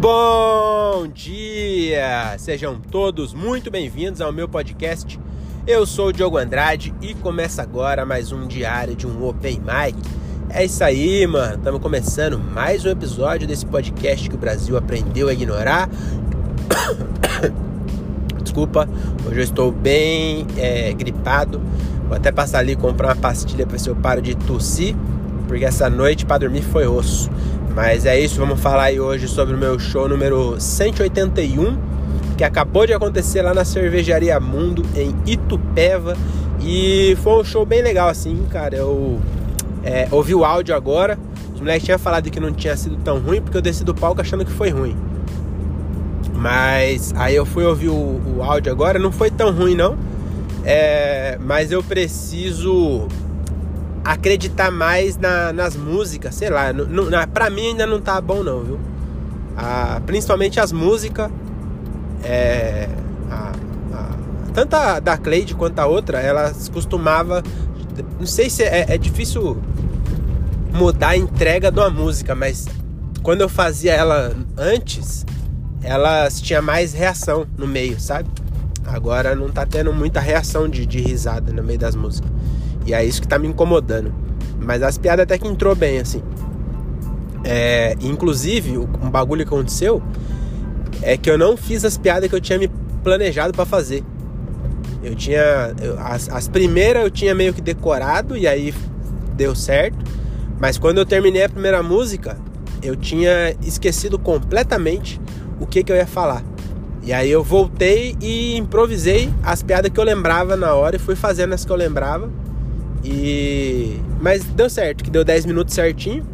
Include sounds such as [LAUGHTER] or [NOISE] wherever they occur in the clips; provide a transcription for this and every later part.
Bom dia! Sejam todos muito bem-vindos ao meu podcast. Eu sou o Diogo Andrade e começa agora mais um diário de um Open Mic. É isso aí, mano. Estamos começando mais um episódio desse podcast que o Brasil aprendeu a ignorar. [COUGHS] Desculpa, hoje eu estou bem é, gripado. Vou até passar ali comprar uma pastilha para ver se eu paro de tossir, porque essa noite para dormir foi osso. Mas é isso, vamos falar aí hoje sobre o meu show número 181, que acabou de acontecer lá na Cervejaria Mundo, em Itupeva. E foi um show bem legal, assim, cara. Eu é, ouvi o áudio agora. Os moleques tinham falado que não tinha sido tão ruim, porque eu desci do palco achando que foi ruim. Mas aí eu fui ouvir o, o áudio agora, não foi tão ruim não. É, mas eu preciso acreditar mais na, nas músicas, sei lá. Não, pra mim ainda não tá bom não, viu? Ah, principalmente as músicas. É, a, a, tanto a da Cleide quanto a outra, elas costumava. Não sei se é, é difícil mudar a entrega de uma música, mas quando eu fazia ela antes, elas tinha mais reação no meio, sabe? Agora não tá tendo muita reação de, de risada no meio das músicas. E é isso que tá me incomodando. Mas as piadas até que entrou bem, assim. É, inclusive, um bagulho que aconteceu é que eu não fiz as piadas que eu tinha me planejado para fazer. Eu tinha. Eu, as, as primeiras eu tinha meio que decorado e aí deu certo. Mas quando eu terminei a primeira música, eu tinha esquecido completamente o que, que eu ia falar. E aí eu voltei e improvisei as piadas que eu lembrava na hora e fui fazendo as que eu lembrava. E mas deu certo, que deu 10 minutos certinho.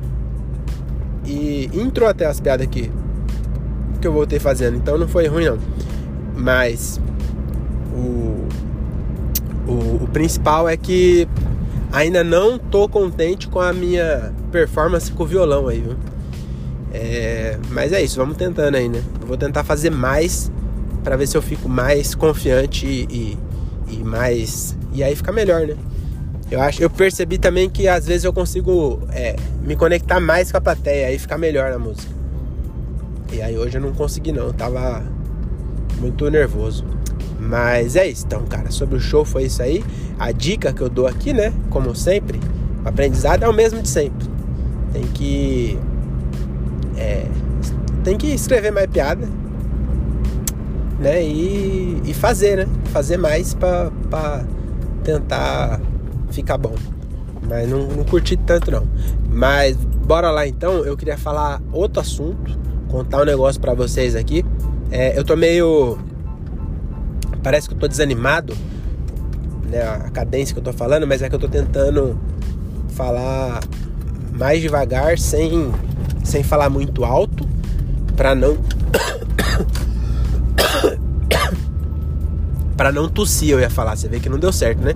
E entrou até as piadas que que eu voltei fazendo, então não foi ruim não. Mas o o, o principal é que ainda não tô contente com a minha performance com o violão aí, viu? É, mas é isso, vamos tentando aí, né? Eu vou tentar fazer mais para ver se eu fico mais confiante e, e, e, mais. E aí fica melhor, né? Eu acho, eu percebi também que às vezes eu consigo é, me conectar mais com a plateia e ficar melhor na música. E aí hoje eu não consegui não, eu tava muito nervoso. Mas é isso, então, cara, sobre o show foi isso aí. A dica que eu dou aqui, né, como sempre, o aprendizado é o mesmo de sempre. Tem que é, tem que escrever mais piada, né? E, e fazer, né? Fazer mais para tentar ficar bom. Mas não, não curti tanto não. Mas bora lá então. Eu queria falar outro assunto, contar um negócio para vocês aqui. É, eu tô meio. Parece que eu tô desanimado, né? A cadência que eu tô falando, mas é que eu tô tentando falar mais devagar, sem sem falar muito alto, para não [COUGHS] para não tossir, eu ia falar. Você vê que não deu certo, né?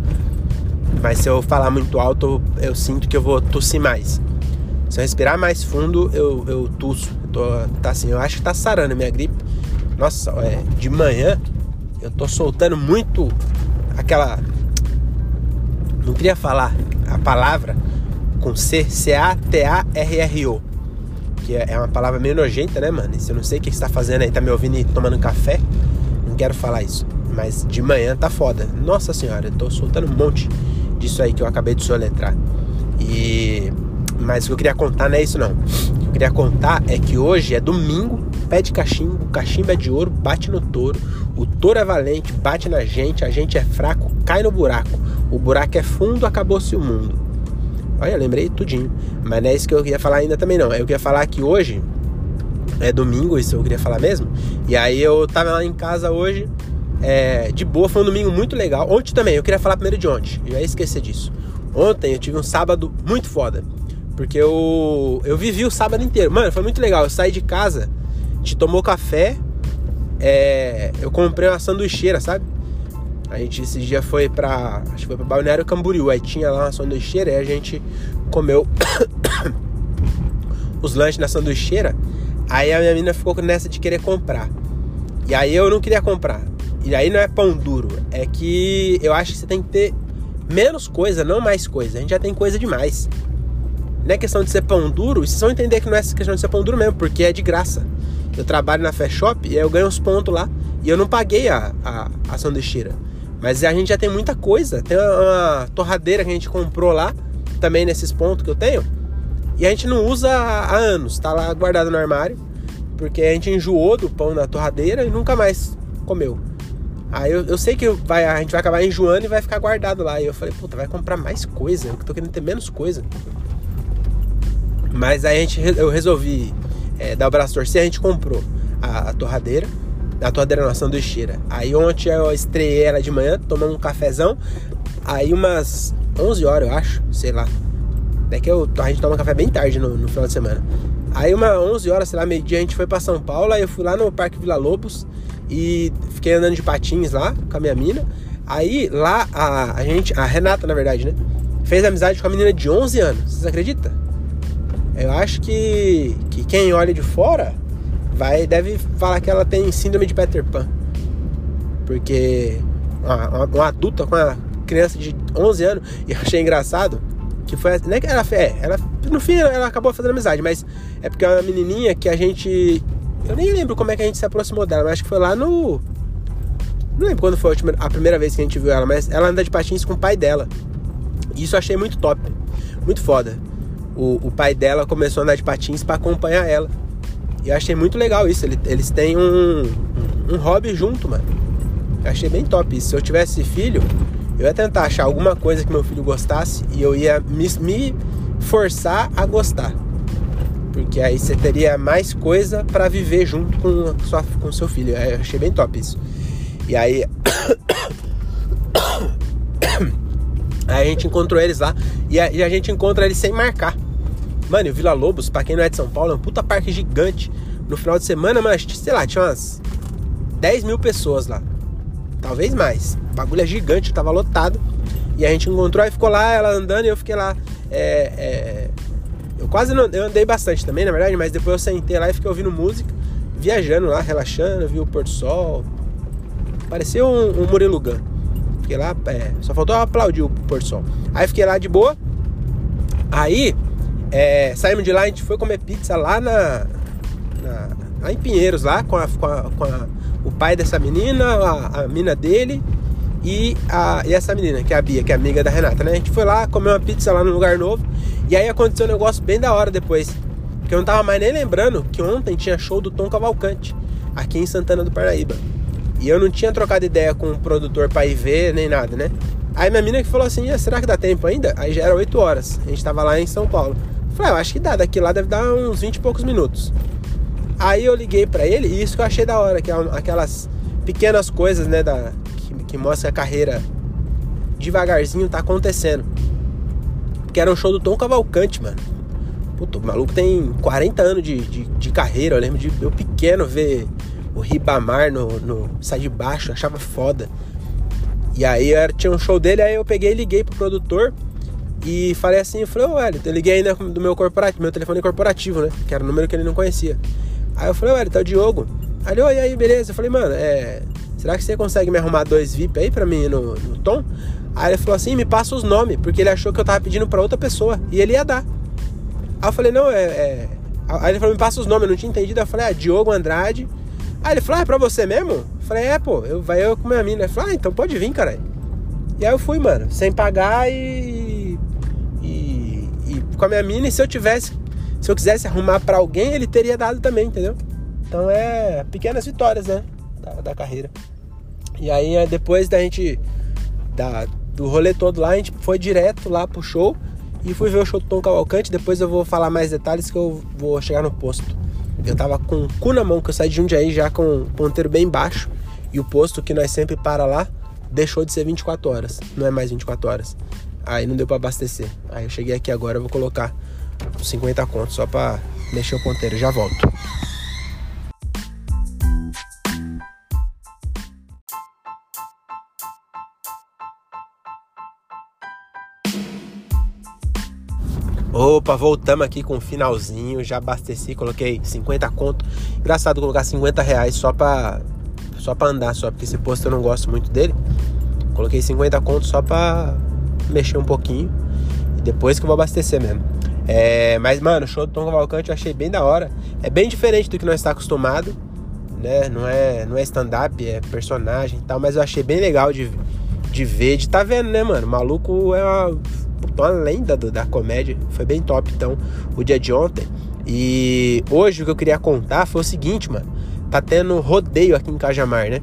Mas se eu falar muito alto, eu, sinto que eu vou tossir mais. Se eu respirar mais fundo, eu, eu tuço. Eu tô, tá assim, eu acho que tá sarando a minha gripe. Nossa, é, de manhã eu tô soltando muito aquela. Não queria falar a palavra com C, C-A-T-A-R-R-O que é uma palavra meio nojenta, né, mano? Se eu não sei o que você tá fazendo aí, tá me ouvindo e tomando café, não quero falar isso. Mas de manhã tá foda. Nossa senhora, eu tô soltando um monte disso aí que eu acabei de soletrar. E. Mas o que eu queria contar não é isso não. O que eu queria contar é que hoje é domingo, pé de cachimbo, cachimbo é de ouro, bate no touro. O touro é valente, bate na gente, a gente é fraco, cai no buraco. O buraco é fundo, acabou-se o mundo. Olha, lembrei tudinho. Mas não é isso que eu queria falar ainda também não. Eu queria falar que hoje é domingo, isso eu queria falar mesmo. E aí eu tava lá em casa hoje, é, de boa, foi um domingo muito legal. Ontem também, eu queria falar primeiro de ontem. Eu ia esquecer disso. Ontem eu tive um sábado muito foda. Porque eu, eu vivi o sábado inteiro. Mano, foi muito legal. Eu saí de casa, a gente tomou café, é, eu comprei uma sanduicheira, sabe? A gente esse dia foi pra. Acho que foi pra Balneário Camboriú. Aí tinha lá uma sanduicheira e a gente comeu [COUGHS] os lanches na sanduicheira. Aí a minha menina ficou nessa de querer comprar. E aí eu não queria comprar. E aí não é pão duro. É que eu acho que você tem que ter menos coisa, não mais coisa. A gente já tem coisa demais. Não é questão de ser pão duro, vocês vão entender que não é questão de ser pão duro mesmo, porque é de graça. eu trabalho na Fast Shop e eu ganho uns pontos lá. E eu não paguei a, a, a sanduicheira. Mas a gente já tem muita coisa. Tem uma, uma torradeira que a gente comprou lá, também nesses pontos que eu tenho. E a gente não usa há anos, tá lá guardado no armário. Porque a gente enjoou do pão na torradeira e nunca mais comeu. Aí eu, eu sei que vai, a gente vai acabar enjoando e vai ficar guardado lá. E eu falei, puta, vai comprar mais coisa. Eu tô querendo ter menos coisa. Mas aí a gente, eu resolvi é, dar o braço torcer, a gente comprou a, a torradeira. A torradeira não, a sanduicheira. Aí ontem eu estreiei ela de manhã, tomando um cafezão. Aí umas 11 horas, eu acho, sei lá. É que eu, a gente toma café bem tarde no, no final de semana. Aí uma 11 horas, sei lá, meio dia, a gente foi para São Paulo. Aí eu fui lá no Parque Vila Lobos e fiquei andando de patins lá com a minha mina. Aí lá a, a gente, a Renata na verdade, né? Fez amizade com a menina de 11 anos. Vocês acreditam? Eu acho que, que quem olha de fora vai deve falar que ela tem síndrome de Peter Pan. Porque uma, uma, uma adulta com uma criança de 11 anos, [LAUGHS] e eu achei engraçado que foi. Não é que ela, é, ela. No fim ela acabou fazendo amizade, mas é porque é uma menininha que a gente. Eu nem lembro como é que a gente se aproximou dela, mas acho que foi lá no. Não lembro quando foi a, última, a primeira vez que a gente viu ela, mas ela anda de patins com o pai dela. E isso eu achei muito top, muito foda o, o pai dela começou a andar de patins para acompanhar ela. E eu achei muito legal isso. Eles têm um, um, um hobby junto, mano. Eu achei bem top isso. Se eu tivesse filho, eu ia tentar achar alguma coisa que meu filho gostasse e eu ia me, me forçar a gostar. Porque aí você teria mais coisa para viver junto com sua, com seu filho. Eu achei bem top isso. E aí. [COUGHS] aí a gente encontrou eles lá e a, e a gente encontra eles sem marcar. Mano, e o Vila Lobos, pra quem não é de São Paulo, é um puta parque gigante. No final de semana, mas sei lá, tinha umas 10 mil pessoas lá. Talvez mais. O bagulho é gigante, tava lotado. E a gente encontrou e ficou lá, ela andando e eu fiquei lá. É, é... Eu quase não. Eu andei bastante também, na verdade, mas depois eu sentei lá e fiquei ouvindo música, viajando lá, relaxando, vi o Porto Sol. Parecia um, um Murilo. Fiquei lá, é, só faltou aplaudir o Porto Sol. Aí fiquei lá de boa. Aí é, saímos de lá, a gente foi comer pizza lá na, na lá em Pinheiros, lá com, a, com, a, com a, o pai dessa menina, a, a mina dele e, a, e essa menina, que é a Bia, que é amiga da Renata, né? A gente foi lá comer uma pizza lá num lugar novo e aí aconteceu um negócio bem da hora depois. Porque eu não tava mais nem lembrando que ontem tinha show do Tom Cavalcante aqui em Santana do Parnaíba. E eu não tinha trocado ideia com o produtor pra ir ver nem nada, né? Aí minha mina que falou assim: ah, será que dá tempo ainda? Aí já era 8 horas. A gente tava lá em São Paulo. Falei, ah, eu acho que dá, daqui lá deve dar uns 20 e poucos minutos. Aí eu liguei para ele e isso que eu achei da hora, que é aquelas pequenas coisas, né, da, que, que mostra a carreira devagarzinho tá acontecendo. Porque era um show do Tom Cavalcante, mano. Puta, o maluco tem 40 anos de, de, de carreira. Eu lembro de eu pequeno ver o Ribamar no, no Sai de Baixo, achava foda. E aí era, tinha um show dele, aí eu peguei e liguei pro produtor. E falei assim, eu falei, ô eu liguei ainda do meu corporativo, meu telefone corporativo, né? Que era o número que ele não conhecia. Aí eu falei, Hélio, tá o Diogo. Aí oi, aí, beleza? Eu falei, mano, é. Será que você consegue me arrumar dois VIP aí pra mim no, no tom? Aí ele falou assim, me passa os nomes, porque ele achou que eu tava pedindo pra outra pessoa. E ele ia dar. Aí eu falei, não, é. é... Aí ele falou, me passa os nomes, eu não tinha entendido. Eu falei, ah, Diogo Andrade. Aí ele falou, ah, é pra você mesmo? Eu falei, é, pô, eu, vai eu com minha mina. Ele falou, ah, então pode vir, cara. E aí eu fui, mano, sem pagar e com a minha mina e se eu tivesse, se eu quisesse arrumar para alguém, ele teria dado também, entendeu? Então é pequenas vitórias, né? Da, da carreira. E aí depois da gente da, do rolê todo lá, a gente foi direto lá pro show e fui ver o show do Tom Cavalcante. Depois eu vou falar mais detalhes que eu vou chegar no posto. Eu tava com o cu na mão, que eu saí de Jundiaí já com o ponteiro bem baixo. E o posto que nós sempre para lá deixou de ser 24 horas. Não é mais 24 horas. Aí não deu para abastecer. Aí eu cheguei aqui agora, eu vou colocar 50 contos só para mexer o ponteiro. Já volto. Opa, voltamos aqui com o finalzinho. Já abasteci, coloquei 50 conto. Engraçado colocar 50 reais só pra, só pra andar, só porque esse posto eu não gosto muito dele. Coloquei 50 conto só pra mexer um pouquinho e depois que eu vou abastecer mesmo. É, mas, mano, o show do Tom Cavalcante eu achei bem da hora. É bem diferente do que nós está acostumado, né? Não é, não é stand-up, é personagem e tal, mas eu achei bem legal de, de ver, de tá vendo, né, mano? O maluco é uma, lenda do, da comédia. Foi bem top, então, o dia de ontem. E hoje o que eu queria contar foi o seguinte, mano. Tá tendo rodeio aqui em Cajamar, né?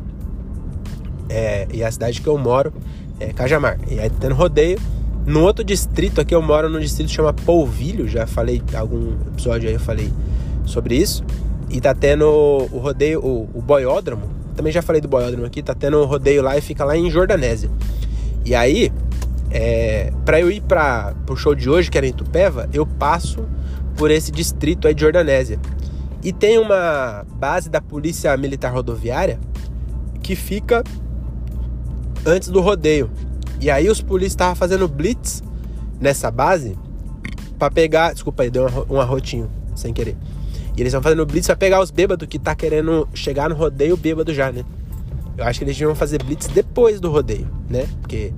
É, e a cidade que eu moro é Cajamar. E aí tá tendo rodeio. No outro distrito, aqui eu moro num distrito que chama Polvilho, já falei, algum episódio aí eu falei sobre isso. E tá tendo o rodeio, o, o boiódromo, também já falei do boiódromo aqui, tá tendo o rodeio lá e fica lá em Jordanésia. E aí, é, para eu ir para pro show de hoje, que era em Tupéva, eu passo por esse distrito aí de Jordanésia. E tem uma base da Polícia Militar Rodoviária que fica antes do rodeio. E aí os polícias estavam fazendo blitz nessa base para pegar. Desculpa aí, deu um arrotinho sem querer. E eles estão fazendo blitz pra pegar os bêbados que tá querendo chegar no rodeio bêbado já, né? Eu acho que eles deviam fazer blitz depois do rodeio, né? Porque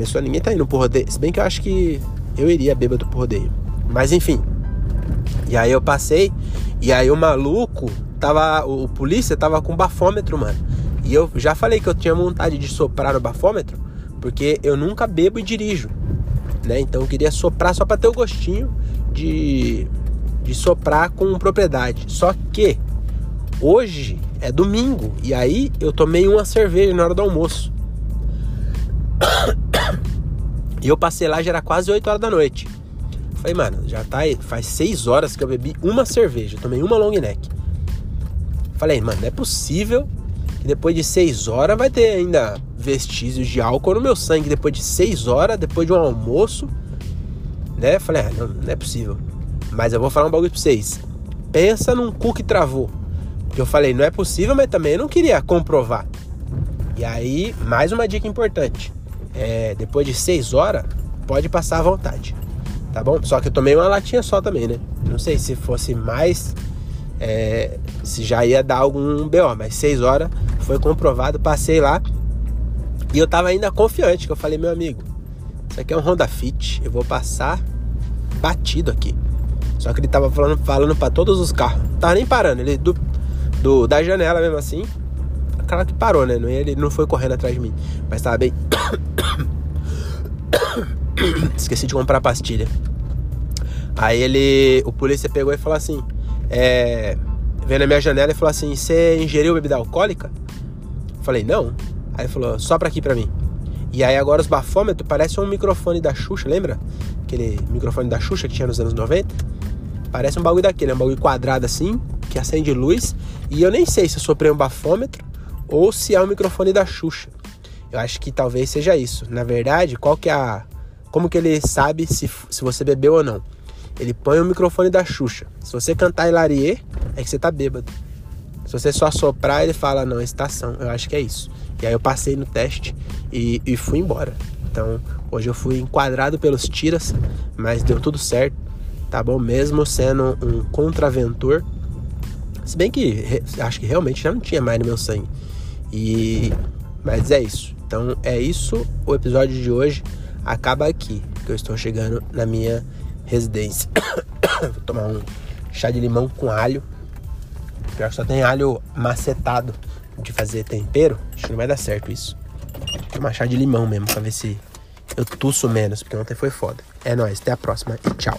pessoa, ninguém tá indo pro rodeio. Se bem que eu acho que eu iria bêbado pro rodeio. Mas enfim. E aí eu passei, e aí o maluco tava. O, o polícia tava com bafômetro, mano. E eu já falei que eu tinha vontade de soprar no bafômetro, porque eu nunca bebo e dirijo, né? Então eu queria soprar só para ter o gostinho de, de soprar com propriedade. Só que hoje é domingo e aí eu tomei uma cerveja na hora do almoço. [COUGHS] E eu passei lá já era quase 8 horas da noite. Falei, mano, já tá aí, faz 6 horas que eu bebi uma cerveja, tomei uma long neck. Falei, mano, não é possível que depois de 6 horas vai ter ainda vestígios de álcool no meu sangue depois de 6 horas, depois de um almoço, né? Falei, ah, não, não é possível. Mas eu vou falar um bagulho pra vocês. Pensa num cu que travou. Que eu falei, não é possível, mas também não queria comprovar. E aí, mais uma dica importante. É, depois de 6 horas, pode passar à vontade. Tá bom? Só que eu tomei uma latinha só também, né? Não sei se fosse mais. É, se já ia dar algum BO, mas 6 horas foi comprovado. Passei lá, e eu tava ainda confiante, que eu falei, meu amigo, isso aqui é um Honda Fit, eu vou passar batido aqui. Só que ele tava falando, falando para todos os carros. Não tava nem parando, ele do, do da janela mesmo assim. Claro que parou, né? Ele não foi correndo atrás de mim, mas tava bem. Esqueci de comprar pastilha. Aí ele, o polícia pegou e falou assim: é, veio na minha janela e falou assim: Você ingeriu bebida alcoólica? Falei: Não. Aí falou, sopra aqui pra mim. E aí agora os bafômetros parecem um microfone da Xuxa, lembra? Aquele microfone da Xuxa que tinha nos anos 90. Parece um bagulho daquele, é um bagulho quadrado assim, que acende luz. E eu nem sei se eu soprei um bafômetro ou se é um microfone da Xuxa. Eu acho que talvez seja isso. Na verdade, qual que é a... Como que ele sabe se, se você bebeu ou não? Ele põe o microfone da Xuxa. Se você cantar Hilarie, é que você tá bêbado. Se você só soprar, ele fala, não, estação. Eu acho que é isso. E aí eu passei no teste e, e fui embora. Então, hoje eu fui enquadrado pelos tiras, mas deu tudo certo, tá bom? Mesmo sendo um contraventor. Se bem que acho que realmente já não tinha mais no meu sangue. E mas é isso. Então é isso. O episódio de hoje acaba aqui, que eu estou chegando na minha residência. [COUGHS] Vou tomar um chá de limão com alho. Pior que só tem alho macetado de fazer tempero, acho que não vai dar certo isso. Vou tomar chá de limão mesmo pra ver se eu tuço menos, porque ontem foi foda. É nóis, até a próxima e tchau.